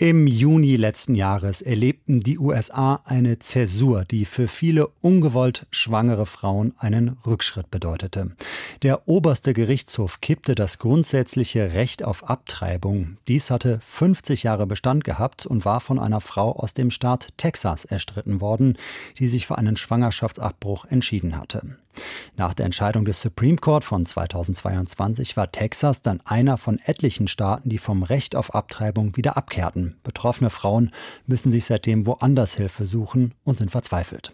Im Juni letzten Jahres erlebten die USA eine Zäsur, die für viele ungewollt schwangere Frauen einen Rückschritt bedeutete. Der oberste Gerichtshof kippte das grundsätzliche Recht auf Abtreibung. Dies hatte 50 Jahre Bestand gehabt und war von einer Frau aus dem Staat Texas erstritten worden, die sich für einen Schwangerschaftsabbruch entschieden hatte. Nach der Entscheidung des Supreme Court von 2022 war Texas dann einer von etlichen Staaten, die vom Recht auf Abtreibung wieder abkehrten. Betroffene Frauen müssen sich seitdem woanders Hilfe suchen und sind verzweifelt.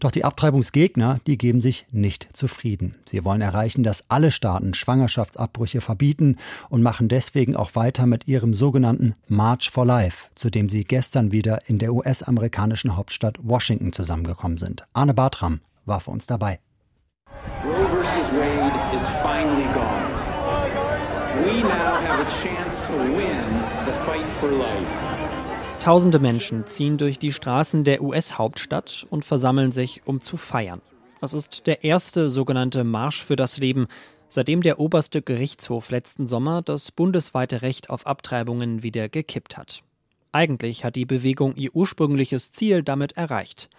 Doch die Abtreibungsgegner, die geben sich nicht zufrieden. Sie wollen erreichen, dass alle Staaten Schwangerschaftsabbrüche verbieten und machen deswegen auch weiter mit ihrem sogenannten March for Life, zu dem sie gestern wieder in der US-amerikanischen Hauptstadt Washington zusammengekommen sind. Arne Bartram war für uns dabei. Roe versus Wade is finally gone. We now have a chance to win the fight for life. Tausende Menschen ziehen durch die Straßen der US-Hauptstadt und versammeln sich, um zu feiern. Es ist der erste sogenannte Marsch für das Leben, seitdem der oberste Gerichtshof letzten Sommer das bundesweite Recht auf Abtreibungen wieder gekippt hat. Eigentlich hat die Bewegung ihr ursprüngliches Ziel damit erreicht.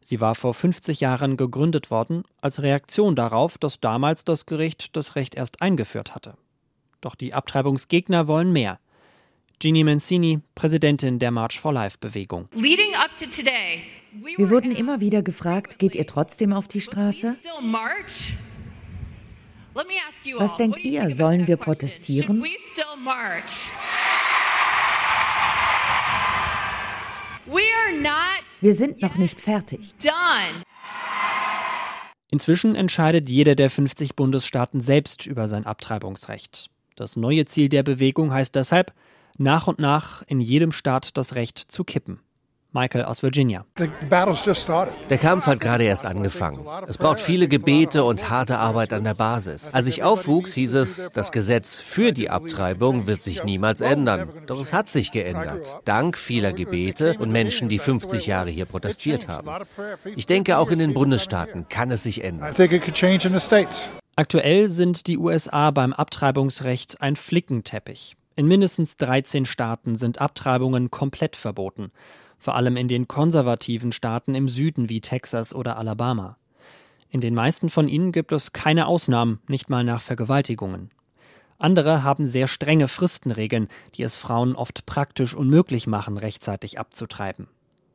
Sie war vor 50 Jahren gegründet worden, als Reaktion darauf, dass damals das Gericht das Recht erst eingeführt hatte. Doch die Abtreibungsgegner wollen mehr. Ginny Mancini, Präsidentin der March for Life Bewegung. Wir wurden immer wieder gefragt, geht ihr trotzdem auf die Straße? Was denkt ihr, sollen wir protestieren? Wir sind noch nicht fertig. Inzwischen entscheidet jeder der 50 Bundesstaaten selbst über sein Abtreibungsrecht. Das neue Ziel der Bewegung heißt deshalb, nach und nach in jedem Staat das Recht zu kippen. Michael aus Virginia. Der Kampf hat gerade erst angefangen. Es braucht viele Gebete und harte Arbeit an der Basis. Als ich aufwuchs, hieß es, das Gesetz für die Abtreibung wird sich niemals ändern. Doch es hat sich geändert. Dank vieler Gebete und Menschen, die 50 Jahre hier protestiert haben. Ich denke, auch in den Bundesstaaten kann es sich ändern. Aktuell sind die USA beim Abtreibungsrecht ein Flickenteppich. In mindestens 13 Staaten sind Abtreibungen komplett verboten vor allem in den konservativen Staaten im Süden wie Texas oder Alabama. In den meisten von ihnen gibt es keine Ausnahmen, nicht mal nach Vergewaltigungen. Andere haben sehr strenge Fristenregeln, die es Frauen oft praktisch unmöglich machen, rechtzeitig abzutreiben.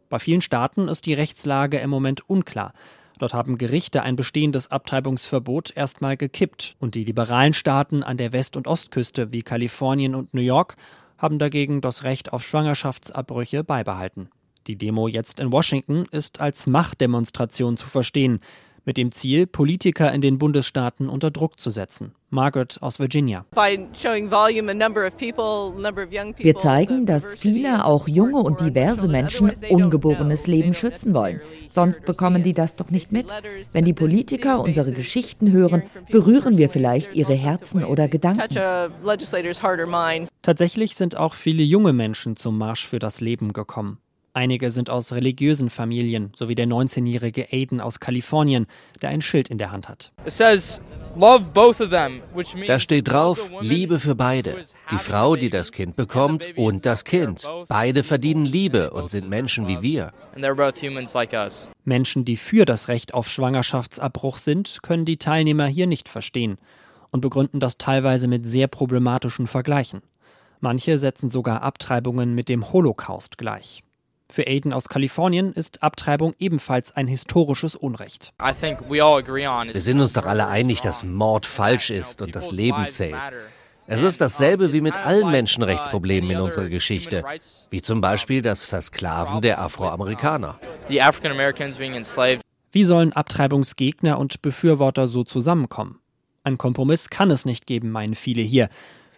Bei vielen Staaten ist die Rechtslage im Moment unklar. Dort haben Gerichte ein bestehendes Abtreibungsverbot erstmal gekippt und die liberalen Staaten an der West- und Ostküste wie Kalifornien und New York haben dagegen das Recht auf Schwangerschaftsabbrüche beibehalten. Die Demo jetzt in Washington ist als Machtdemonstration zu verstehen, mit dem Ziel, Politiker in den Bundesstaaten unter Druck zu setzen. Margaret aus Virginia. Wir zeigen, dass viele, auch junge und diverse Menschen, ungeborenes Leben schützen wollen. Sonst bekommen die das doch nicht mit. Wenn die Politiker unsere Geschichten hören, berühren wir vielleicht ihre Herzen oder Gedanken. Tatsächlich sind auch viele junge Menschen zum Marsch für das Leben gekommen. Einige sind aus religiösen Familien, sowie der 19-jährige Aiden aus Kalifornien, der ein Schild in der Hand hat. Da steht drauf, Liebe für beide. Die Frau, die das Kind bekommt und das Kind. Beide verdienen Liebe und sind Menschen wie wir. Menschen, die für das Recht auf Schwangerschaftsabbruch sind, können die Teilnehmer hier nicht verstehen und begründen das teilweise mit sehr problematischen Vergleichen. Manche setzen sogar Abtreibungen mit dem Holocaust gleich. Für Aiden aus Kalifornien ist Abtreibung ebenfalls ein historisches Unrecht. Wir sind uns doch alle einig, dass Mord falsch ist und das Leben zählt. Es ist dasselbe wie mit allen Menschenrechtsproblemen in unserer Geschichte, wie zum Beispiel das Versklaven der Afroamerikaner. Wie sollen Abtreibungsgegner und Befürworter so zusammenkommen? Ein Kompromiss kann es nicht geben, meinen viele hier.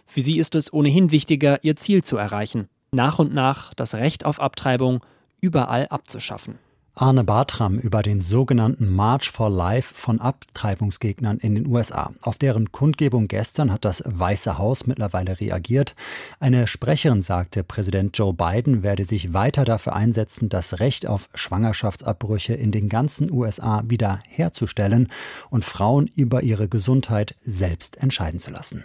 Für sie ist es ohnehin wichtiger, ihr Ziel zu erreichen nach und nach das Recht auf Abtreibung überall abzuschaffen. Arne Bartram über den sogenannten March for Life von Abtreibungsgegnern in den USA. Auf deren Kundgebung gestern hat das Weiße Haus mittlerweile reagiert. Eine Sprecherin sagte, Präsident Joe Biden werde sich weiter dafür einsetzen, das Recht auf Schwangerschaftsabbrüche in den ganzen USA wieder herzustellen und Frauen über ihre Gesundheit selbst entscheiden zu lassen.